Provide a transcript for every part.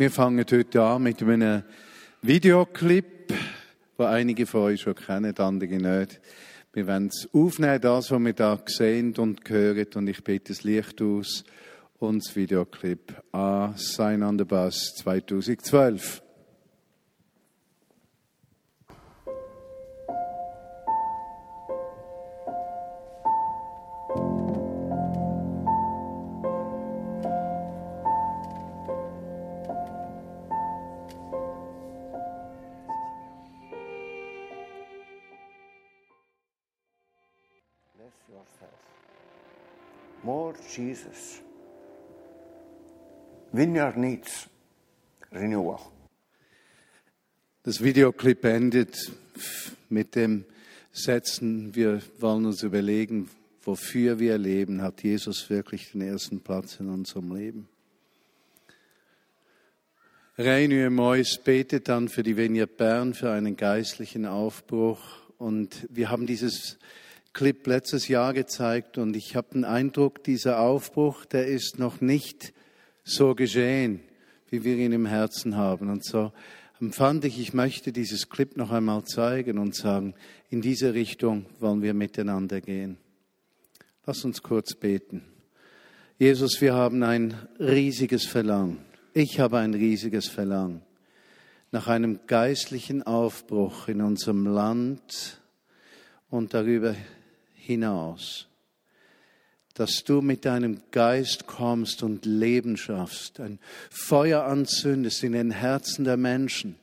Wir fangen heute an mit einem Videoclip, wo einige von euch schon kennen, andere nicht. Wir werden es aufnehmen, das, was wir da sehen und hören, und ich bitte das Licht aus und das Videoclip an Sign on the Bus 2012. Jesus. Vineyard needs renewal. Das Videoclip endet mit dem Sätzen, wir wollen uns überlegen, wofür wir leben. Hat Jesus wirklich den ersten Platz in unserem Leben? Reinu Mois betet dann für die Vineyard Bern für einen geistlichen Aufbruch. Und wir haben dieses Clip letztes Jahr gezeigt und ich habe den Eindruck, dieser Aufbruch, der ist noch nicht so geschehen, wie wir ihn im Herzen haben. Und so empfand ich, ich möchte dieses Clip noch einmal zeigen und sagen, in diese Richtung wollen wir miteinander gehen. Lass uns kurz beten. Jesus, wir haben ein riesiges Verlangen. Ich habe ein riesiges Verlangen nach einem geistlichen Aufbruch in unserem Land und darüber hinaus dass du mit deinem Geist kommst und Leben schaffst, ein Feuer anzündest in den Herzen der Menschen,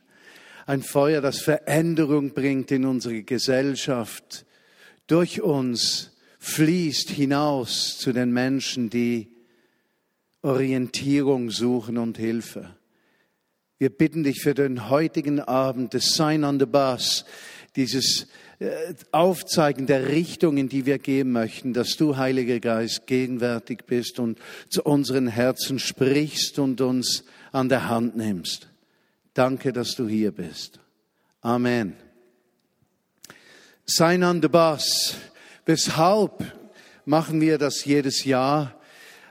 ein Feuer, das Veränderung bringt in unsere Gesellschaft, durch uns fließt hinaus zu den Menschen, die Orientierung suchen und Hilfe. Wir bitten dich für den heutigen Abend, das Sign on the Bus, dieses Aufzeigen der Richtung, in die wir gehen möchten, dass du, Heiliger Geist, gegenwärtig bist und zu unseren Herzen sprichst und uns an der Hand nimmst. Danke, dass du hier bist. Amen. Sein an the Bus. Weshalb machen wir das jedes Jahr?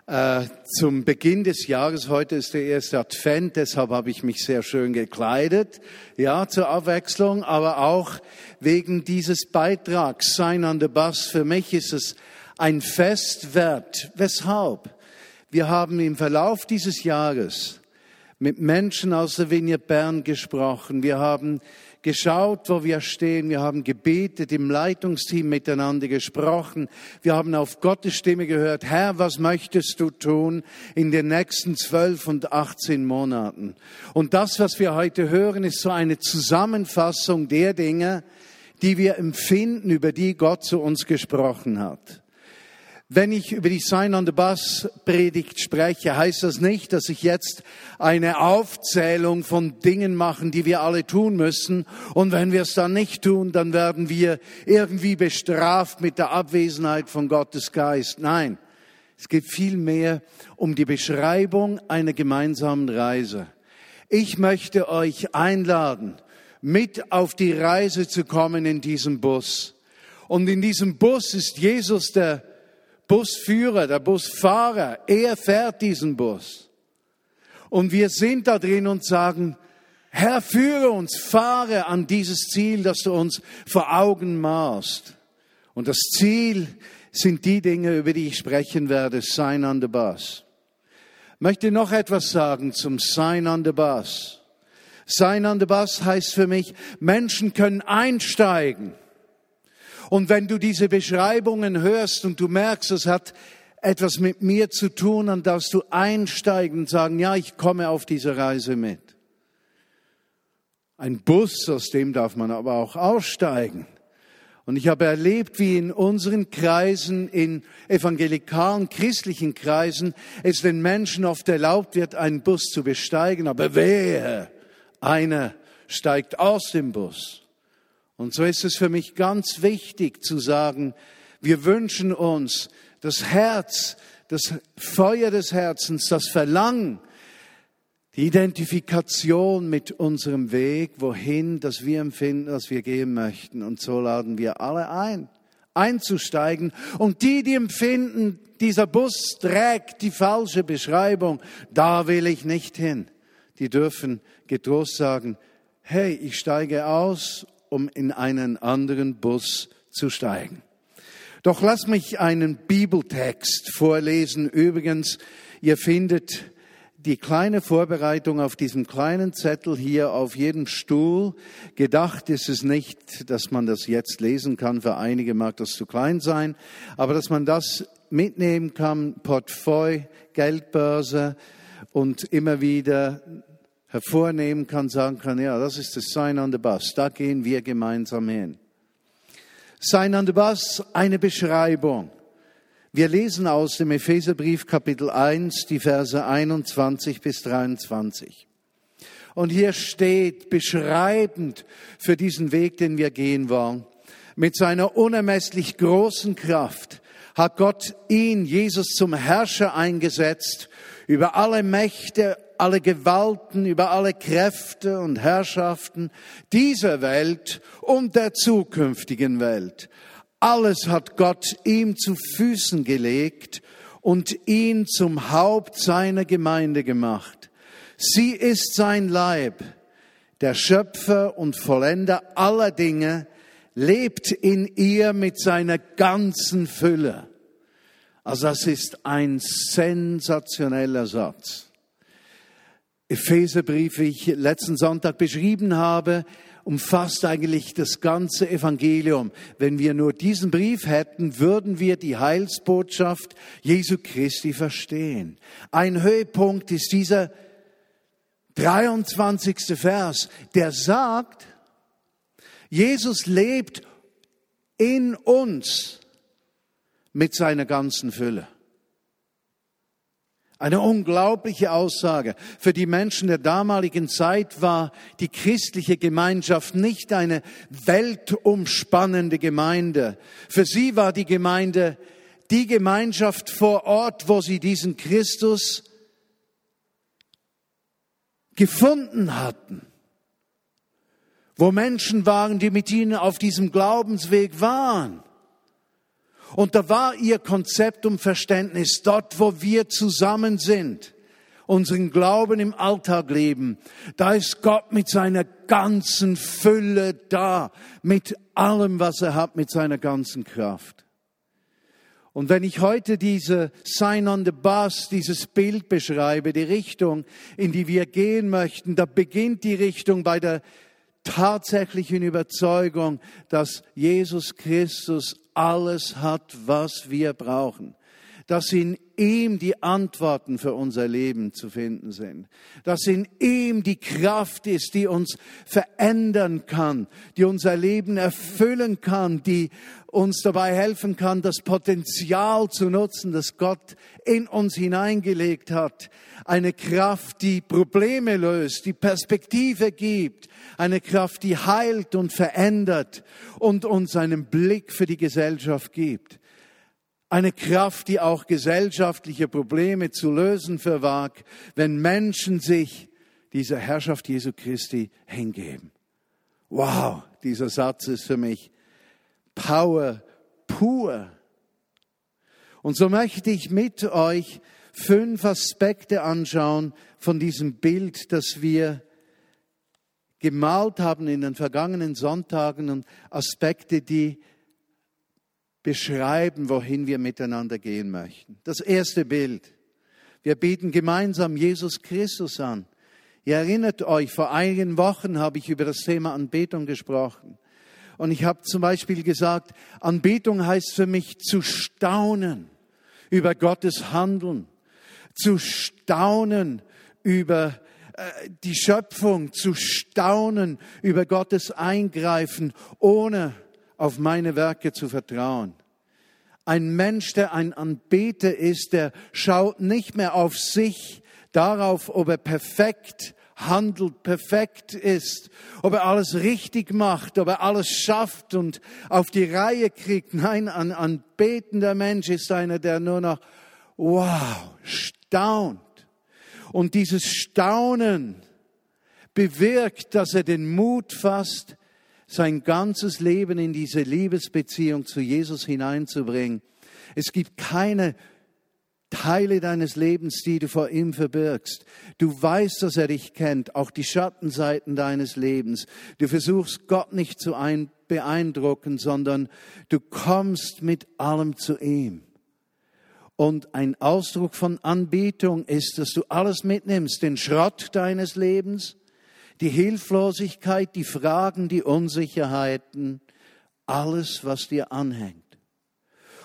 Äh, zum Beginn des Jahres, heute ist der erste Advent, deshalb habe ich mich sehr schön gekleidet, ja, zur Abwechslung, aber auch wegen dieses Beitrags Sign on the Bus. Für mich ist es ein Fest wert. Weshalb? Wir haben im Verlauf dieses Jahres mit Menschen aus der Vineyard Bern gesprochen. Wir haben geschaut, wo wir stehen. Wir haben gebetet, im Leitungsteam miteinander gesprochen. Wir haben auf Gottes Stimme gehört, Herr, was möchtest du tun in den nächsten zwölf und achtzehn Monaten? Und das, was wir heute hören, ist so eine Zusammenfassung der Dinge, die wir empfinden, über die Gott zu uns gesprochen hat. Wenn ich über die Sign on the Bus Predigt spreche, heißt das nicht, dass ich jetzt eine Aufzählung von Dingen mache, die wir alle tun müssen. Und wenn wir es dann nicht tun, dann werden wir irgendwie bestraft mit der Abwesenheit von Gottes Geist. Nein, es geht vielmehr um die Beschreibung einer gemeinsamen Reise. Ich möchte euch einladen, mit auf die Reise zu kommen in diesem Bus. Und in diesem Bus ist Jesus der Busführer, der Busfahrer, er fährt diesen Bus. Und wir sind da drin und sagen, Herr, führe uns, fahre an dieses Ziel, das du uns vor Augen maßt. Und das Ziel sind die Dinge, über die ich sprechen werde, Sign on the Bus. Ich möchte noch etwas sagen zum Sign on the Bus. Sign on the Bus heißt für mich, Menschen können einsteigen und wenn du diese Beschreibungen hörst und du merkst, es hat etwas mit mir zu tun, dann darfst du einsteigen und sagen, ja, ich komme auf diese Reise mit. Ein Bus, aus dem darf man aber auch aussteigen. Und ich habe erlebt, wie in unseren Kreisen, in evangelikalen, christlichen Kreisen, es den Menschen oft erlaubt wird, einen Bus zu besteigen. Aber wehe, einer steigt aus dem Bus. Und so ist es für mich ganz wichtig zu sagen, wir wünschen uns das Herz, das Feuer des Herzens, das Verlangen, die Identifikation mit unserem Weg, wohin, dass wir empfinden, dass wir gehen möchten. Und so laden wir alle ein, einzusteigen. Und die, die empfinden, dieser Bus trägt die falsche Beschreibung, da will ich nicht hin. die dürfen getrost sagen, hey, ich steige aus, um in einen anderen Bus zu steigen. Doch lass mich einen Bibeltext vorlesen. Übrigens, ihr findet die kleine Vorbereitung auf diesem kleinen Zettel hier auf jedem Stuhl. Gedacht ist es nicht, dass man das jetzt lesen kann. Für einige mag das zu klein sein. Aber dass man das mitnehmen kann, Portfolio, Geldbörse und immer wieder hervornehmen kann, sagen kann, ja, das ist das Sign on the Bus. Da gehen wir gemeinsam hin. Sign on the Bus, eine Beschreibung. Wir lesen aus dem Epheserbrief Kapitel 1 die Verse 21 bis 23. Und hier steht beschreibend für diesen Weg, den wir gehen wollen, mit seiner unermesslich großen Kraft hat Gott ihn, Jesus, zum Herrscher eingesetzt über alle Mächte, alle Gewalten, über alle Kräfte und Herrschaften dieser Welt und der zukünftigen Welt. Alles hat Gott ihm zu Füßen gelegt und ihn zum Haupt seiner Gemeinde gemacht. Sie ist sein Leib. Der Schöpfer und Vollender aller Dinge lebt in ihr mit seiner ganzen Fülle. Also das ist ein sensationeller Satz. Epheserbrief, wie ich letzten Sonntag beschrieben habe, umfasst eigentlich das ganze Evangelium. Wenn wir nur diesen Brief hätten, würden wir die Heilsbotschaft Jesu Christi verstehen. Ein Höhepunkt ist dieser 23. Vers, der sagt, Jesus lebt in uns mit seiner ganzen Fülle. Eine unglaubliche Aussage. Für die Menschen der damaligen Zeit war die christliche Gemeinschaft nicht eine weltumspannende Gemeinde. Für sie war die Gemeinde die Gemeinschaft vor Ort, wo sie diesen Christus gefunden hatten. Wo Menschen waren, die mit ihnen auf diesem Glaubensweg waren. Und da war ihr Konzept und Verständnis dort, wo wir zusammen sind, unseren Glauben im Alltag leben. Da ist Gott mit seiner ganzen Fülle da, mit allem, was er hat, mit seiner ganzen Kraft. Und wenn ich heute diese Sign on the Bus, dieses Bild beschreibe, die Richtung, in die wir gehen möchten, da beginnt die Richtung bei der tatsächlichen Überzeugung, dass Jesus Christus alles hat, was wir brauchen. Dass in ihm die Antworten für unser Leben zu finden sind. Dass in ihm die Kraft ist, die uns verändern kann, die unser Leben erfüllen kann, die uns dabei helfen kann, das Potenzial zu nutzen, das Gott in uns hineingelegt hat. Eine Kraft, die Probleme löst, die Perspektive gibt, eine Kraft, die heilt und verändert und uns einen Blick für die Gesellschaft gibt. Eine Kraft, die auch gesellschaftliche Probleme zu lösen verwag, wenn Menschen sich dieser Herrschaft Jesu Christi hingeben. Wow, dieser Satz ist für mich Power pur. Und so möchte ich mit euch fünf Aspekte anschauen von diesem Bild, das wir gemalt haben in den vergangenen Sonntagen und Aspekte, die beschreiben, wohin wir miteinander gehen möchten. Das erste Bild. Wir bieten gemeinsam Jesus Christus an. Ihr erinnert euch, vor einigen Wochen habe ich über das Thema Anbetung gesprochen. Und ich habe zum Beispiel gesagt, Anbetung heißt für mich zu staunen über Gottes Handeln, zu staunen über äh, die Schöpfung zu staunen über Gottes Eingreifen, ohne auf meine Werke zu vertrauen. Ein Mensch, der ein Anbeter ist, der schaut nicht mehr auf sich, darauf, ob er perfekt handelt, perfekt ist, ob er alles richtig macht, ob er alles schafft und auf die Reihe kriegt. Nein, ein anbetender Mensch ist einer, der nur noch, wow, staunt und dieses Staunen bewirkt, dass er den Mut fasst, sein ganzes Leben in diese Liebesbeziehung zu Jesus hineinzubringen. Es gibt keine Teile deines Lebens, die du vor ihm verbirgst. Du weißt, dass er dich kennt, auch die Schattenseiten deines Lebens. Du versuchst Gott nicht zu beeindrucken, sondern du kommst mit allem zu ihm. Und ein Ausdruck von Anbetung ist, dass du alles mitnimmst, den Schrott deines Lebens, die Hilflosigkeit, die Fragen, die Unsicherheiten, alles, was dir anhängt.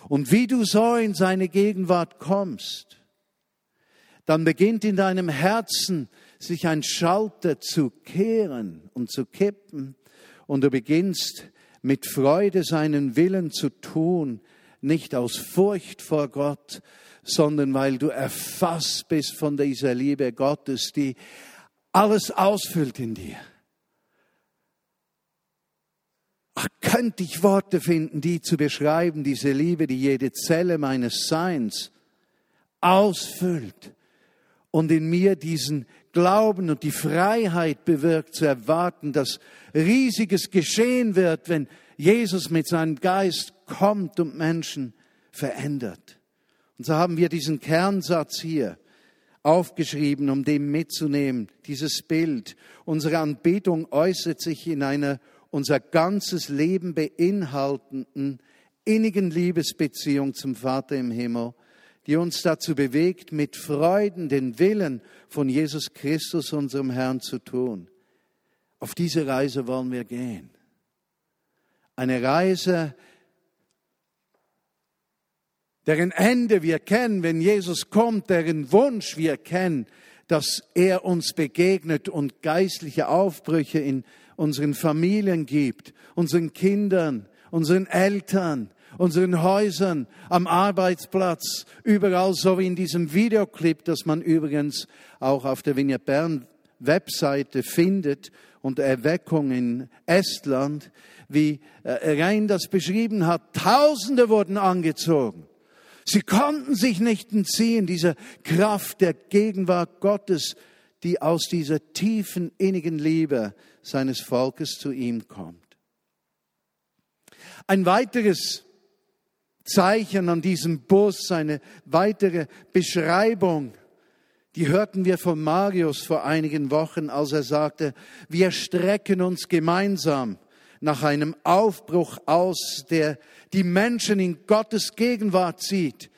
Und wie du so in seine Gegenwart kommst, dann beginnt in deinem Herzen sich ein Schalter zu kehren und zu kippen und du beginnst mit Freude seinen Willen zu tun, nicht aus Furcht vor Gott, sondern weil du erfasst bist von dieser Liebe Gottes, die alles ausfüllt in dir. Ach, könnte ich Worte finden, die zu beschreiben, diese Liebe, die jede Zelle meines Seins ausfüllt und in mir diesen Glauben und die Freiheit bewirkt, zu erwarten, dass riesiges geschehen wird, wenn Jesus mit seinem Geist kommt und Menschen verändert. Und so haben wir diesen Kernsatz hier aufgeschrieben, um dem mitzunehmen, dieses Bild. Unsere Anbetung äußert sich in einer unser ganzes Leben beinhaltenden innigen Liebesbeziehung zum Vater im Himmel, die uns dazu bewegt, mit Freuden den Willen von Jesus Christus, unserem Herrn, zu tun. Auf diese Reise wollen wir gehen. Eine Reise, deren Ende wir kennen, wenn Jesus kommt, deren Wunsch wir kennen, dass er uns begegnet und geistliche Aufbrüche in unseren Familien gibt, unseren Kindern, unseren Eltern, unseren Häusern, am Arbeitsplatz, überall, so wie in diesem Videoclip, das man übrigens auch auf der Vignette Bern Webseite findet und Erweckung in Estland, wie äh, Rein das beschrieben hat. Tausende wurden angezogen. Sie konnten sich nicht entziehen, dieser Kraft der Gegenwart Gottes, die aus dieser tiefen, innigen Liebe seines Volkes zu ihm kommt. Ein weiteres Zeichen an diesem Bus, eine weitere Beschreibung, die hörten wir von Marius vor einigen Wochen, als er sagte, wir strecken uns gemeinsam nach einem Aufbruch aus, der die Menschen in Gottes Gegenwart zieht.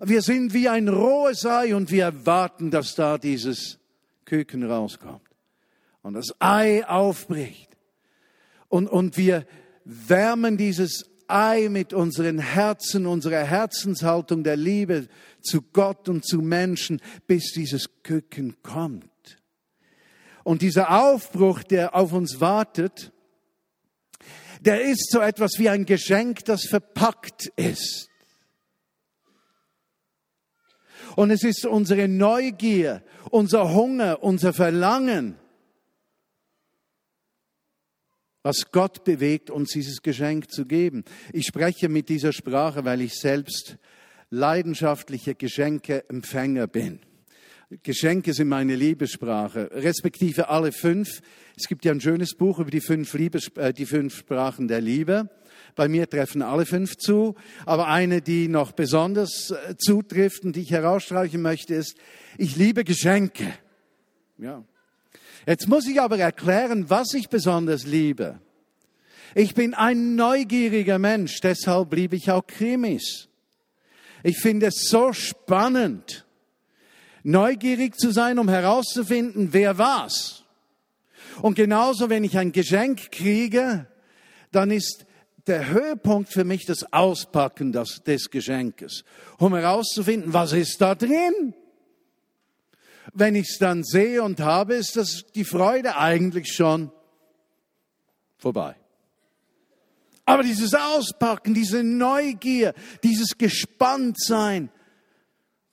Wir sind wie ein rohes Ei und wir erwarten, dass da dieses Küken rauskommt und das Ei aufbricht. Und, und wir wärmen dieses Ei mit unseren Herzen, unserer Herzenshaltung der Liebe zu Gott und zu Menschen, bis dieses Küken kommt. Und dieser Aufbruch, der auf uns wartet, der ist so etwas wie ein Geschenk, das verpackt ist. Und es ist unsere Neugier, unser Hunger, unser Verlangen, was Gott bewegt, uns dieses Geschenk zu geben. Ich spreche mit dieser Sprache, weil ich selbst leidenschaftlicher Geschenkeempfänger bin. Geschenke sind meine Liebessprache, respektive alle fünf. Es gibt ja ein schönes Buch über die fünf, Liebes, äh, die fünf Sprachen der Liebe. Bei mir treffen alle fünf zu, aber eine, die noch besonders äh, zutrifft und die ich herausstreichen möchte, ist, ich liebe Geschenke. Ja. Jetzt muss ich aber erklären, was ich besonders liebe. Ich bin ein neugieriger Mensch, deshalb liebe ich auch Krimis. Ich finde es so spannend, neugierig zu sein, um herauszufinden, wer was. Und genauso, wenn ich ein Geschenk kriege, dann ist der Höhepunkt für mich das Auspacken des, des Geschenkes, um herauszufinden, was ist da drin. Wenn ich es dann sehe und habe, ist das die Freude eigentlich schon vorbei. Aber dieses Auspacken, diese Neugier, dieses Gespanntsein,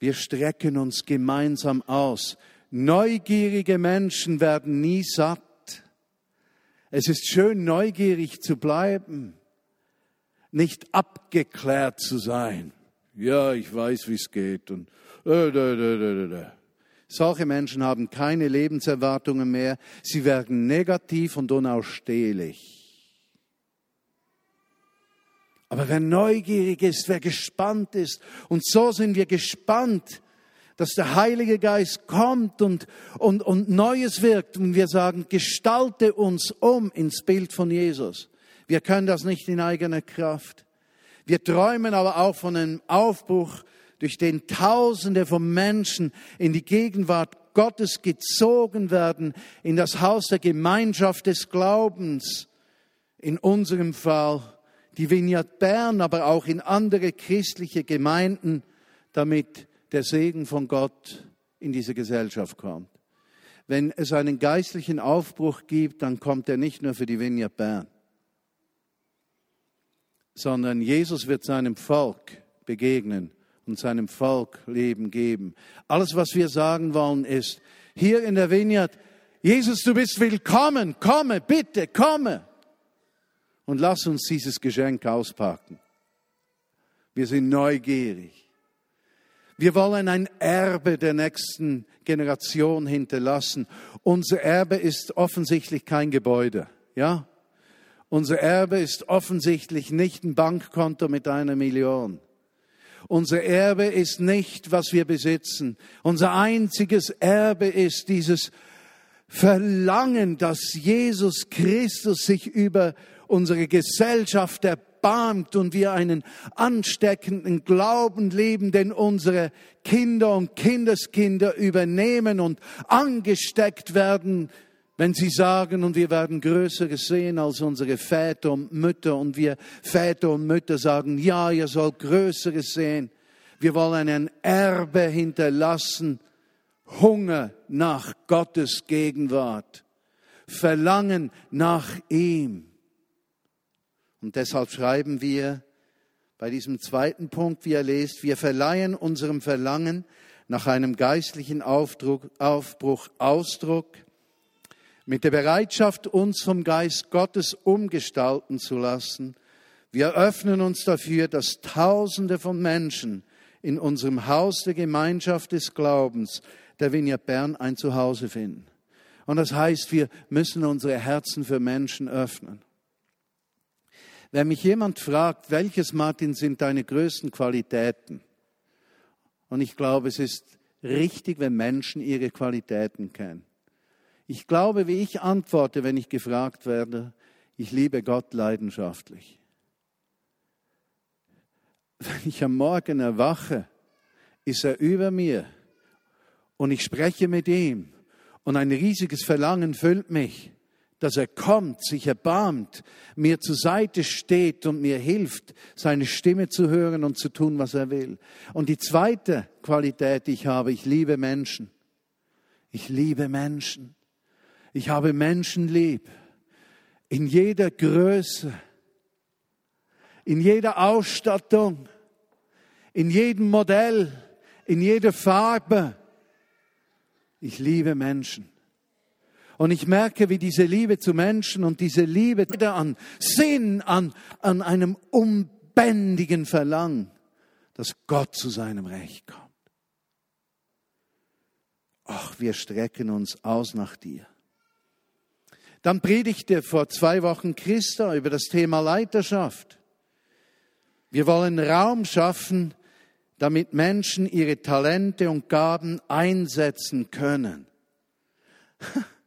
wir strecken uns gemeinsam aus. Neugierige Menschen werden nie satt. Es ist schön, neugierig zu bleiben, nicht abgeklärt zu sein. Ja, ich weiß, wie es geht. Und äh, solche Menschen haben keine Lebenserwartungen mehr. Sie werden negativ und unausstehlich. Aber wer neugierig ist, wer gespannt ist, und so sind wir gespannt, dass der Heilige Geist kommt und, und, und Neues wirkt und wir sagen, gestalte uns um ins Bild von Jesus. Wir können das nicht in eigener Kraft. Wir träumen aber auch von einem Aufbruch, durch den Tausende von Menschen in die Gegenwart Gottes gezogen werden, in das Haus der Gemeinschaft des Glaubens. In unserem Fall die Vineyard Bern, aber auch in andere christliche Gemeinden, damit der Segen von Gott in diese Gesellschaft kommt. Wenn es einen geistlichen Aufbruch gibt, dann kommt er nicht nur für die Vineyard Bern, sondern Jesus wird seinem Volk begegnen und seinem Volk Leben geben. Alles, was wir sagen wollen, ist, hier in der Vineyard, Jesus, du bist willkommen, komme, bitte, komme. Und lass uns dieses Geschenk auspacken. Wir sind neugierig. Wir wollen ein Erbe der nächsten Generation hinterlassen. Unser Erbe ist offensichtlich kein Gebäude, ja? Unser Erbe ist offensichtlich nicht ein Bankkonto mit einer Million. Unser Erbe ist nicht, was wir besitzen. Unser einziges Erbe ist dieses Verlangen, dass Jesus Christus sich über unsere Gesellschaft erbarmt und wir einen ansteckenden Glauben leben, den unsere Kinder und Kindeskinder übernehmen und angesteckt werden, wenn sie sagen, und wir werden Größeres sehen als unsere Väter und Mütter, und wir Väter und Mütter sagen, ja, ihr sollt Größeres sehen. Wir wollen ein Erbe hinterlassen, Hunger nach Gottes Gegenwart, Verlangen nach ihm. Und deshalb schreiben wir bei diesem zweiten Punkt, wie er lest, wir verleihen unserem Verlangen nach einem geistlichen Aufdruck, Aufbruch Ausdruck mit der Bereitschaft, uns vom Geist Gottes umgestalten zu lassen. Wir öffnen uns dafür, dass Tausende von Menschen in unserem Haus der Gemeinschaft des Glaubens, der Vineyard Bern, ein Zuhause finden. Und das heißt, wir müssen unsere Herzen für Menschen öffnen. Wenn mich jemand fragt, welches Martin sind deine größten Qualitäten? Und ich glaube, es ist richtig, wenn Menschen ihre Qualitäten kennen. Ich glaube, wie ich antworte, wenn ich gefragt werde, ich liebe Gott leidenschaftlich. Wenn ich am Morgen erwache, ist er über mir und ich spreche mit ihm und ein riesiges Verlangen füllt mich dass er kommt, sich erbarmt, mir zur Seite steht und mir hilft, seine Stimme zu hören und zu tun, was er will. Und die zweite Qualität, die ich habe, ich liebe Menschen. Ich liebe Menschen. Ich habe Menschen lieb. In jeder Größe, in jeder Ausstattung, in jedem Modell, in jeder Farbe. Ich liebe Menschen. Und ich merke, wie diese Liebe zu Menschen und diese Liebe an Sinn, an, an einem unbändigen Verlangen, dass Gott zu seinem Recht kommt. Ach, wir strecken uns aus nach dir. Dann predigte vor zwei Wochen Christa über das Thema Leiterschaft. Wir wollen Raum schaffen, damit Menschen ihre Talente und Gaben einsetzen können.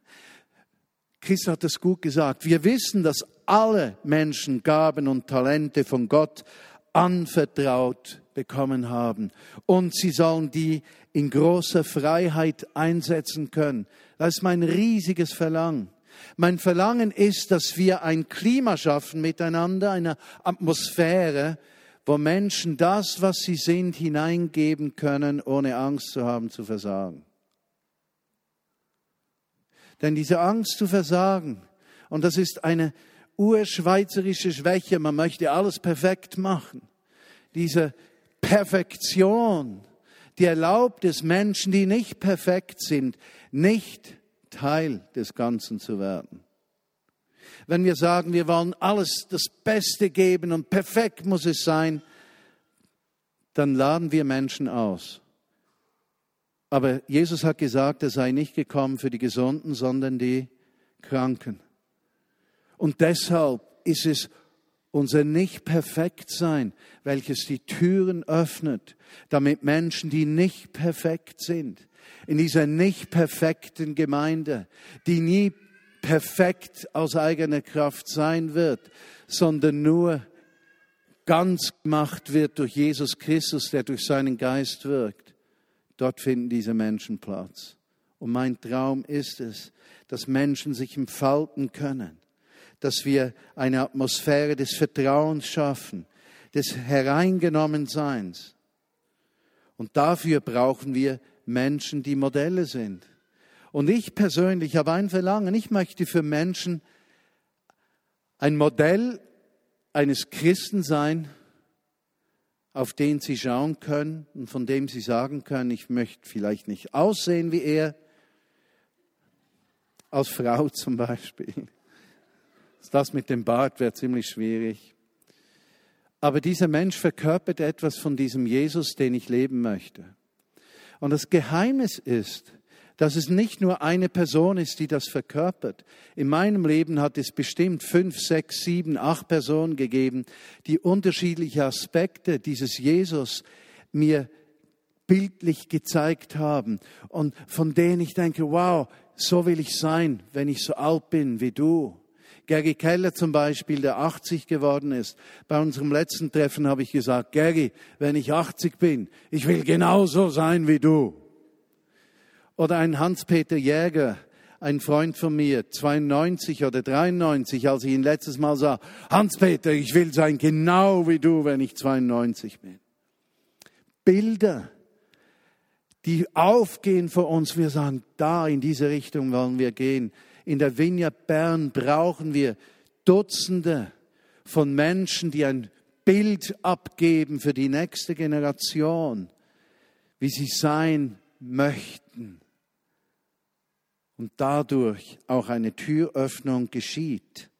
Chris hat es gut gesagt. Wir wissen, dass alle Menschen Gaben und Talente von Gott anvertraut bekommen haben. Und sie sollen die in großer Freiheit einsetzen können. Das ist mein riesiges Verlangen. Mein Verlangen ist, dass wir ein Klima schaffen miteinander, eine Atmosphäre, wo Menschen das, was sie sind, hineingeben können, ohne Angst zu haben zu versagen. Denn diese Angst zu versagen, und das ist eine urschweizerische Schwäche, man möchte alles perfekt machen. Diese Perfektion, die erlaubt es Menschen, die nicht perfekt sind, nicht Teil des Ganzen zu werden. Wenn wir sagen, wir wollen alles das Beste geben und perfekt muss es sein, dann laden wir Menschen aus. Aber Jesus hat gesagt, er sei nicht gekommen für die Gesunden, sondern die Kranken. Und deshalb ist es unser Nicht-Perfekt-Sein, welches die Türen öffnet, damit Menschen, die nicht perfekt sind, in dieser nicht perfekten Gemeinde, die nie perfekt aus eigener Kraft sein wird, sondern nur ganz gemacht wird durch Jesus Christus, der durch seinen Geist wirkt. Dort finden diese Menschen Platz. Und mein Traum ist es, dass Menschen sich entfalten können, dass wir eine Atmosphäre des Vertrauens schaffen, des Hereingenommenseins. Und dafür brauchen wir Menschen, die Modelle sind. Und ich persönlich habe ein Verlangen, ich möchte für Menschen ein Modell eines Christen sein, auf den sie schauen können und von dem sie sagen können, ich möchte vielleicht nicht aussehen wie er, als Frau zum Beispiel. Das mit dem Bart wäre ziemlich schwierig. Aber dieser Mensch verkörpert etwas von diesem Jesus, den ich leben möchte. Und das Geheimnis ist, dass es nicht nur eine Person ist, die das verkörpert. In meinem Leben hat es bestimmt fünf, sechs, sieben, acht Personen gegeben, die unterschiedliche Aspekte dieses Jesus mir bildlich gezeigt haben und von denen ich denke, wow, so will ich sein, wenn ich so alt bin wie du. Gary Keller zum Beispiel, der 80 geworden ist. Bei unserem letzten Treffen habe ich gesagt, Gary, wenn ich 80 bin, ich will genauso sein wie du. Oder ein Hans-Peter Jäger, ein Freund von mir, 92 oder 93, als ich ihn letztes Mal sah, Hans-Peter, ich will sein genau wie du, wenn ich 92 bin. Bilder, die aufgehen vor uns. Wir sagen, da in diese Richtung wollen wir gehen. In der Vineyard Bern brauchen wir Dutzende von Menschen, die ein Bild abgeben für die nächste Generation, wie sie sein möchten und dadurch auch eine Türöffnung geschieht,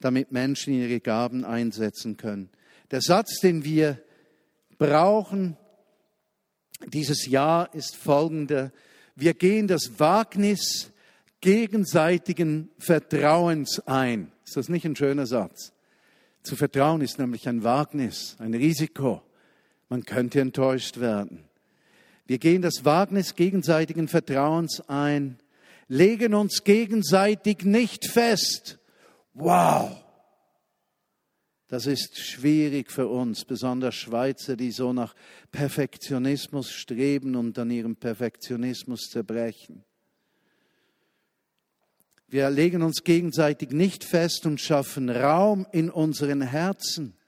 damit Menschen ihre Gaben einsetzen können. Der Satz, den wir brauchen dieses Jahr ist folgender. Wir gehen das Wagnis gegenseitigen Vertrauens ein. Ist das nicht ein schöner Satz? Zu vertrauen ist nämlich ein Wagnis, ein Risiko. Man könnte enttäuscht werden. Wir gehen das Wagnis gegenseitigen Vertrauens ein legen uns gegenseitig nicht fest. Wow! Das ist schwierig für uns, besonders Schweizer, die so nach Perfektionismus streben und an ihrem Perfektionismus zerbrechen. Wir legen uns gegenseitig nicht fest und schaffen Raum in unseren Herzen,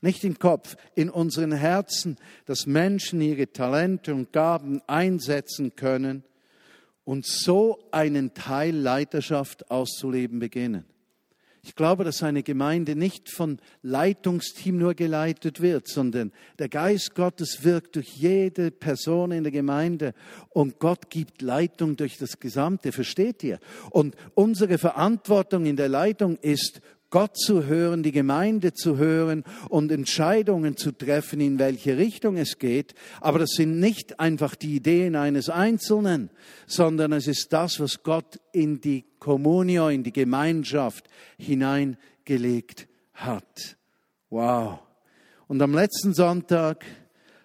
nicht im Kopf, in unseren Herzen, dass Menschen ihre Talente und Gaben einsetzen können und so einen Teil Leiterschaft auszuleben beginnen. Ich glaube, dass eine Gemeinde nicht von Leitungsteam nur geleitet wird, sondern der Geist Gottes wirkt durch jede Person in der Gemeinde und Gott gibt Leitung durch das Gesamte, versteht ihr? Und unsere Verantwortung in der Leitung ist, Gott zu hören, die Gemeinde zu hören und Entscheidungen zu treffen, in welche Richtung es geht. Aber das sind nicht einfach die Ideen eines Einzelnen, sondern es ist das, was Gott in die Communio, in die Gemeinschaft hineingelegt hat. Wow. Und am letzten Sonntag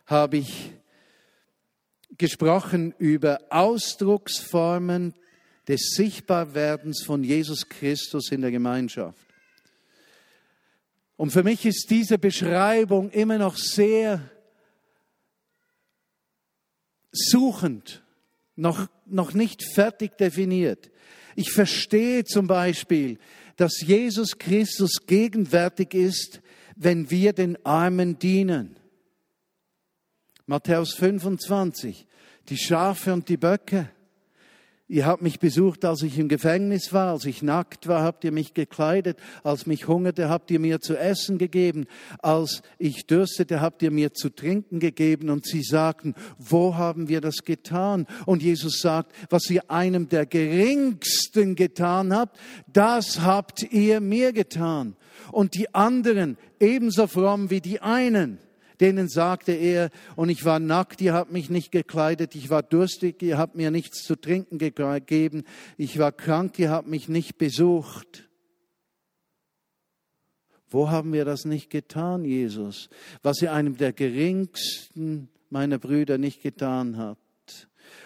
habe ich gesprochen über Ausdrucksformen des Sichtbarwerdens von Jesus Christus in der Gemeinschaft. Und für mich ist diese Beschreibung immer noch sehr suchend, noch, noch nicht fertig definiert. Ich verstehe zum Beispiel, dass Jesus Christus gegenwärtig ist, wenn wir den Armen dienen. Matthäus 25, die Schafe und die Böcke. Ihr habt mich besucht, als ich im Gefängnis war, als ich nackt war, habt ihr mich gekleidet, als mich hungerte, habt ihr mir zu essen gegeben, als ich dürstete, habt ihr mir zu trinken gegeben. Und sie sagten, wo haben wir das getan? Und Jesus sagt, was ihr einem der Geringsten getan habt, das habt ihr mir getan. Und die anderen, ebenso fromm wie die einen, Denen sagte er, und ich war nackt, ihr habt mich nicht gekleidet, ich war durstig, ihr habt mir nichts zu trinken gegeben, ich war krank, ihr habt mich nicht besucht. Wo haben wir das nicht getan, Jesus? Was ihr einem der geringsten meiner Brüder nicht getan habt.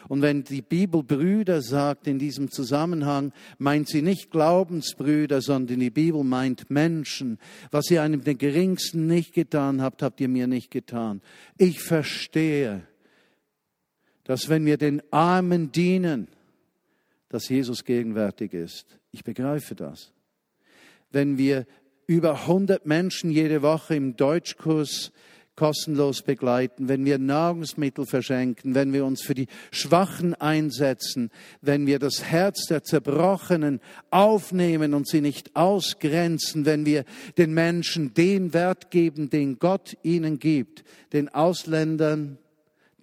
Und wenn die Bibel Brüder sagt in diesem Zusammenhang, meint sie nicht Glaubensbrüder, sondern die Bibel meint Menschen. Was ihr einem der geringsten nicht getan habt, habt ihr mir nicht getan. Ich verstehe, dass wenn wir den Armen dienen, dass Jesus gegenwärtig ist. Ich begreife das. Wenn wir über 100 Menschen jede Woche im Deutschkurs kostenlos begleiten, wenn wir Nahrungsmittel verschenken, wenn wir uns für die Schwachen einsetzen, wenn wir das Herz der Zerbrochenen aufnehmen und sie nicht ausgrenzen, wenn wir den Menschen den Wert geben, den Gott ihnen gibt, den Ausländern,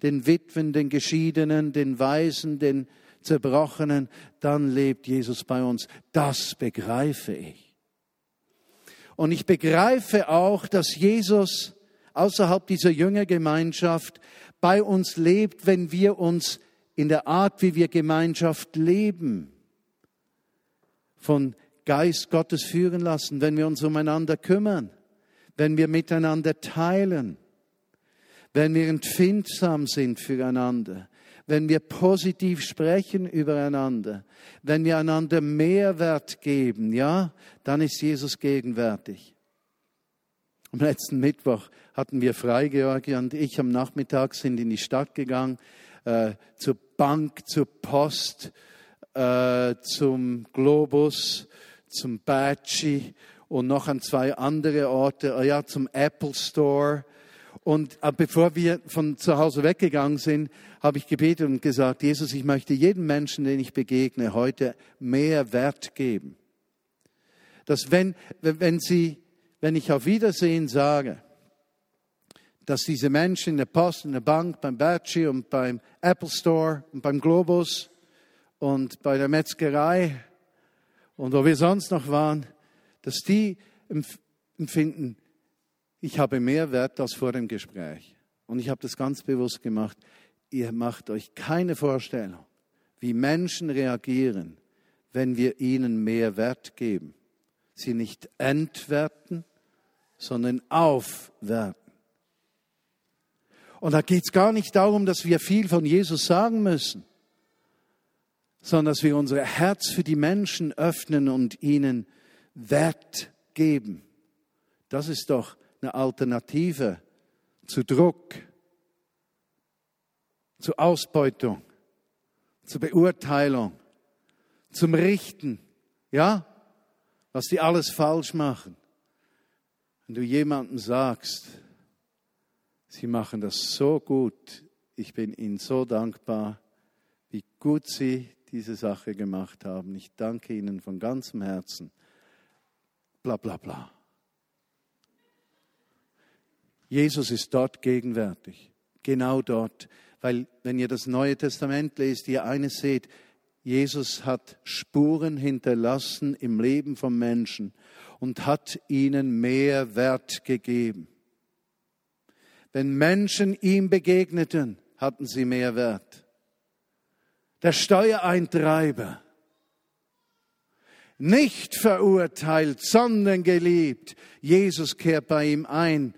den Witwen, den Geschiedenen, den Weisen, den Zerbrochenen, dann lebt Jesus bei uns. Das begreife ich. Und ich begreife auch, dass Jesus außerhalb dieser Jüngergemeinschaft bei uns lebt, wenn wir uns in der Art, wie wir Gemeinschaft leben, von Geist Gottes führen lassen, wenn wir uns umeinander kümmern, wenn wir miteinander teilen, wenn wir empfindsam sind füreinander, wenn wir positiv sprechen übereinander, wenn wir einander Mehrwert geben, ja, dann ist Jesus gegenwärtig. Am letzten Mittwoch hatten wir frei, Georgi und ich am Nachmittag sind in die Stadt gegangen, äh, zur Bank, zur Post, äh, zum Globus, zum Batschi und noch an zwei andere Orte, äh, ja, zum Apple Store. Und äh, bevor wir von zu Hause weggegangen sind, habe ich gebetet und gesagt, Jesus, ich möchte jedem Menschen, den ich begegne, heute mehr Wert geben. Dass wenn, wenn sie wenn ich auf Wiedersehen sage, dass diese Menschen in der Post, in der Bank, beim Batchy und beim Apple Store und beim Globus und bei der Metzgerei und wo wir sonst noch waren, dass die empfinden, ich habe mehr Wert als vor dem Gespräch. Und ich habe das ganz bewusst gemacht. Ihr macht euch keine Vorstellung, wie Menschen reagieren, wenn wir ihnen mehr Wert geben. Sie nicht entwerten, sondern aufwerten. Und da geht es gar nicht darum, dass wir viel von Jesus sagen müssen, sondern dass wir unser Herz für die Menschen öffnen und ihnen Wert geben. Das ist doch eine Alternative zu Druck, zu Ausbeutung, zur Beurteilung, zum Richten, ja, was die alles falsch machen. Wenn du jemandem sagst, sie machen das so gut, ich bin ihnen so dankbar, wie gut sie diese Sache gemacht haben. Ich danke ihnen von ganzem Herzen. Bla bla bla. Jesus ist dort gegenwärtig, genau dort, weil wenn ihr das Neue Testament lest, ihr eines seht, Jesus hat Spuren hinterlassen im Leben von Menschen und hat ihnen mehr Wert gegeben. Wenn Menschen ihm begegneten, hatten sie mehr Wert. Der Steuereintreiber, nicht verurteilt, sondern geliebt. Jesus kehrt bei ihm ein,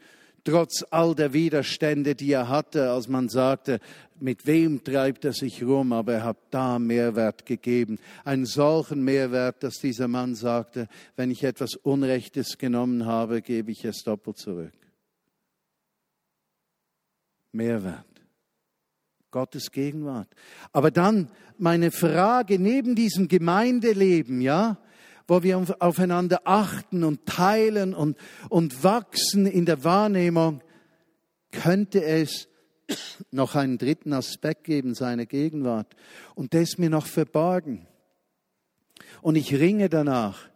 trotz all der Widerstände, die er hatte, als man sagte, mit wem treibt er sich rum, aber er hat da Mehrwert gegeben. Einen solchen Mehrwert, dass dieser Mann sagte, wenn ich etwas Unrechtes genommen habe, gebe ich es doppelt zurück. Mehrwert. Gottes Gegenwart. Aber dann meine Frage neben diesem Gemeindeleben, ja, wo wir aufeinander achten und teilen und, und wachsen in der Wahrnehmung, könnte es noch einen dritten Aspekt geben, seine Gegenwart. Und der ist mir noch verborgen. Und ich ringe danach,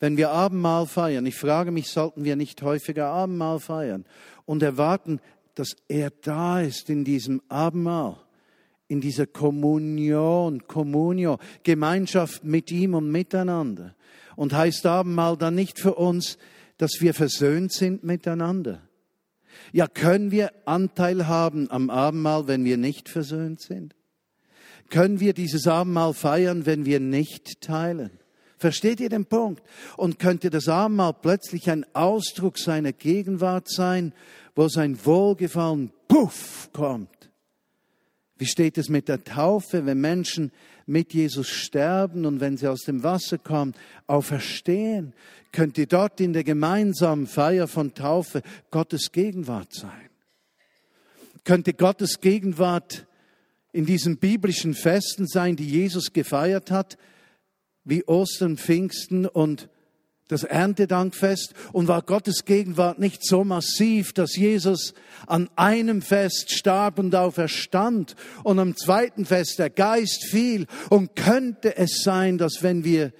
wenn wir Abendmahl feiern. Ich frage mich, sollten wir nicht häufiger Abendmahl feiern und erwarten, dass er da ist in diesem Abendmahl, in dieser Kommunion, Communio, Gemeinschaft mit ihm und miteinander. Und heißt Abendmahl dann nicht für uns, dass wir versöhnt sind miteinander, ja, können wir Anteil haben am Abendmahl, wenn wir nicht versöhnt sind? Können wir dieses Abendmahl feiern, wenn wir nicht teilen? Versteht ihr den Punkt? Und könnte das Abendmahl plötzlich ein Ausdruck seiner Gegenwart sein, wo sein Wohlgefallen puff kommt? Wie steht es mit der Taufe, wenn Menschen mit Jesus sterben und wenn sie aus dem Wasser kommen, auferstehen? Könnte dort in der gemeinsamen Feier von Taufe Gottes Gegenwart sein? Könnte Gottes Gegenwart in diesen biblischen Festen sein, die Jesus gefeiert hat, wie Ostern, Pfingsten und das Erntedankfest und war Gottes Gegenwart nicht so massiv, dass Jesus an einem Fest starb und auferstand und am zweiten Fest der Geist fiel und könnte es sein, dass wenn wir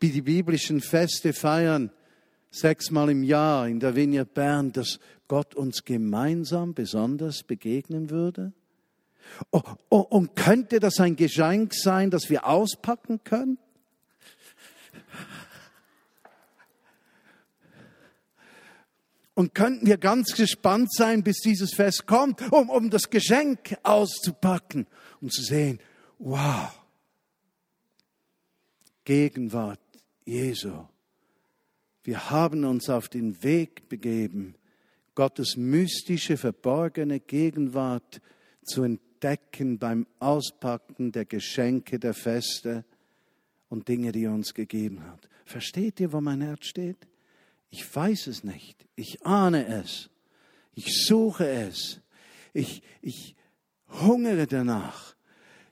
die biblischen Feste feiern, sechsmal im Jahr in der Vineyard Bern, dass Gott uns gemeinsam besonders begegnen würde? Und könnte das ein Geschenk sein, das wir auspacken können? Und könnten wir ganz gespannt sein, bis dieses Fest kommt, um, um das Geschenk auszupacken und zu sehen, wow, Gegenwart Jesu. Wir haben uns auf den Weg begeben, Gottes mystische, verborgene Gegenwart zu entdecken beim Auspacken der Geschenke, der Feste und Dinge, die er uns gegeben hat. Versteht ihr, wo mein Herz steht? Ich weiß es nicht. Ich ahne es. Ich suche es. Ich, ich hungere danach.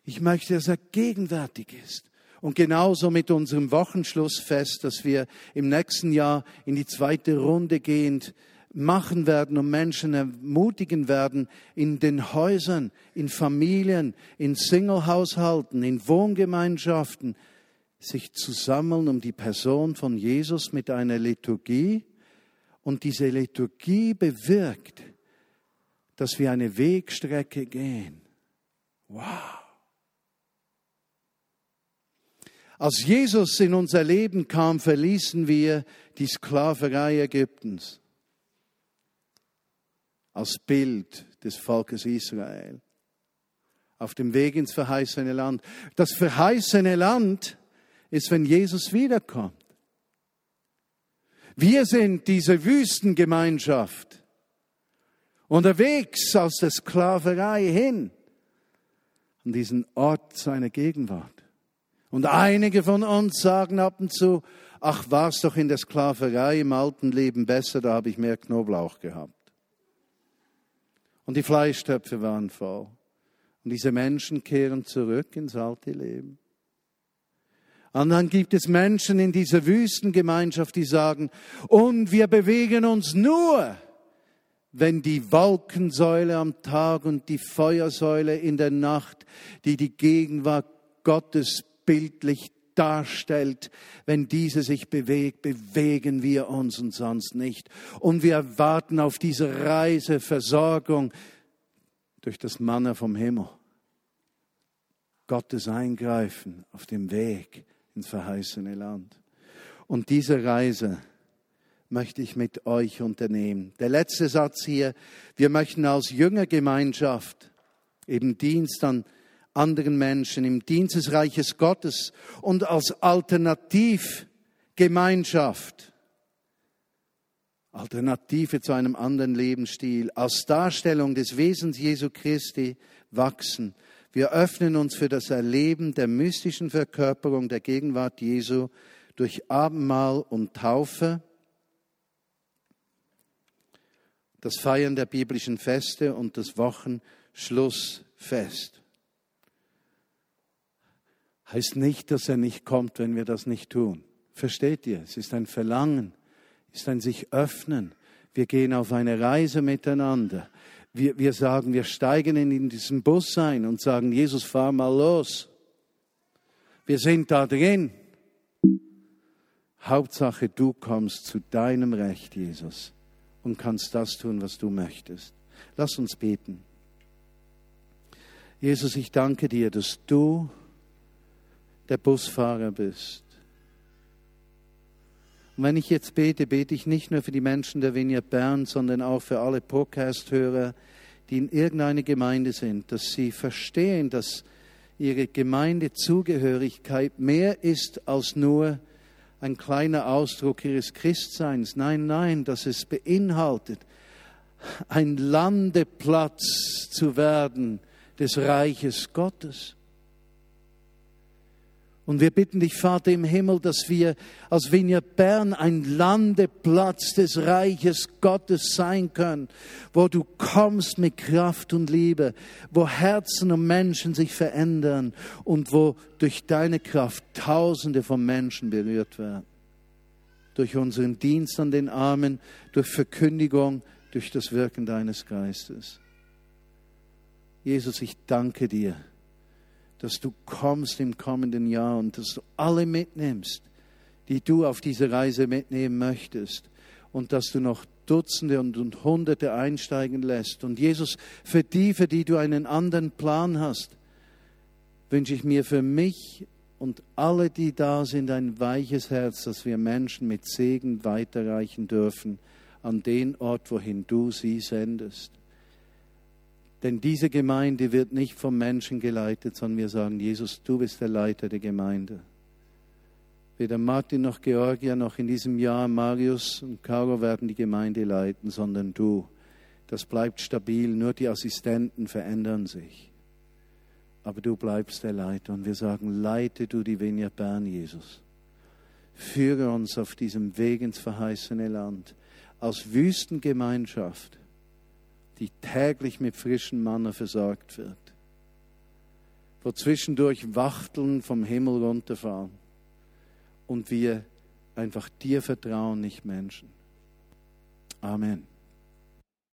Ich möchte, dass er gegenwärtig ist. Und genauso mit unserem Wochenschlussfest, das wir im nächsten Jahr in die zweite Runde gehend machen werden und Menschen ermutigen werden, in den Häusern, in Familien, in Singlehaushalten, in Wohngemeinschaften, sich zu sammeln um die Person von Jesus mit einer Liturgie. Und diese Liturgie bewirkt, dass wir eine Wegstrecke gehen. Wow. Als Jesus in unser Leben kam, verließen wir die Sklaverei Ägyptens als Bild des Volkes Israel auf dem Weg ins verheißene Land. Das verheißene Land ist, wenn Jesus wiederkommt. Wir sind diese Wüstengemeinschaft unterwegs aus der Sklaverei hin an diesen Ort seiner Gegenwart. Und einige von uns sagen ab und zu, ach, war es doch in der Sklaverei im alten Leben besser, da habe ich mehr Knoblauch gehabt. Und die Fleischtöpfe waren voll. Und diese Menschen kehren zurück ins alte Leben. Und dann gibt es Menschen in dieser Wüstengemeinschaft, die sagen, und wir bewegen uns nur, wenn die Wolkensäule am Tag und die Feuersäule in der Nacht, die die Gegenwart Gottes bildlich darstellt, wenn diese sich bewegt, bewegen wir uns und sonst nicht. Und wir warten auf diese Reise Versorgung durch das Manna vom Himmel. Gottes Eingreifen auf dem Weg ins verheißene Land. Und diese Reise möchte ich mit euch unternehmen. Der letzte Satz hier, wir möchten als Jüngergemeinschaft eben Dienst an anderen Menschen, im Dienst des Reiches Gottes und als Alternativgemeinschaft, Alternative zu einem anderen Lebensstil, als Darstellung des Wesens Jesu Christi wachsen wir öffnen uns für das Erleben der mystischen Verkörperung der Gegenwart Jesu durch Abendmahl und Taufe, das Feiern der biblischen Feste und das Wochenschlussfest. Heißt nicht, dass er nicht kommt, wenn wir das nicht tun. Versteht ihr? Es ist ein Verlangen, es ist ein sich öffnen. Wir gehen auf eine Reise miteinander wir, wir sagen, wir steigen in diesen Bus ein und sagen, Jesus, fahr mal los. Wir sind da drin. Hauptsache, du kommst zu deinem Recht, Jesus, und kannst das tun, was du möchtest. Lass uns beten. Jesus, ich danke dir, dass du der Busfahrer bist. Und wenn ich jetzt bete, bete ich nicht nur für die Menschen der Vineyard Bern, sondern auch für alle Podcast-Hörer, die in irgendeiner Gemeinde sind, dass sie verstehen, dass ihre Gemeindezugehörigkeit mehr ist als nur ein kleiner Ausdruck ihres Christseins. Nein, nein, dass es beinhaltet, ein Landeplatz zu werden des Reiches Gottes. Und wir bitten dich, Vater im Himmel, dass wir als Vineyard Bern ein Landeplatz des Reiches Gottes sein können, wo du kommst mit Kraft und Liebe, wo Herzen und Menschen sich verändern und wo durch deine Kraft Tausende von Menschen berührt werden. Durch unseren Dienst an den Armen, durch Verkündigung, durch das Wirken deines Geistes. Jesus, ich danke dir dass du kommst im kommenden Jahr und dass du alle mitnimmst, die du auf diese Reise mitnehmen möchtest und dass du noch Dutzende und, und Hunderte einsteigen lässt. Und Jesus, für die, für die du einen anderen Plan hast, wünsche ich mir für mich und alle, die da sind, ein weiches Herz, dass wir Menschen mit Segen weiterreichen dürfen an den Ort, wohin du sie sendest. Denn diese Gemeinde wird nicht vom Menschen geleitet, sondern wir sagen, Jesus, du bist der Leiter der Gemeinde. Weder Martin noch Georgia noch in diesem Jahr Marius und Caro werden die Gemeinde leiten, sondern du. Das bleibt stabil, nur die Assistenten verändern sich. Aber du bleibst der Leiter und wir sagen, leite du die Vineyard Bern, Jesus. Führe uns auf diesem Weg ins verheißene Land aus Wüstengemeinschaft die täglich mit frischem Manna versorgt wird, wo zwischendurch Wachteln vom Himmel runterfahren und wir einfach dir vertrauen, nicht Menschen. Amen.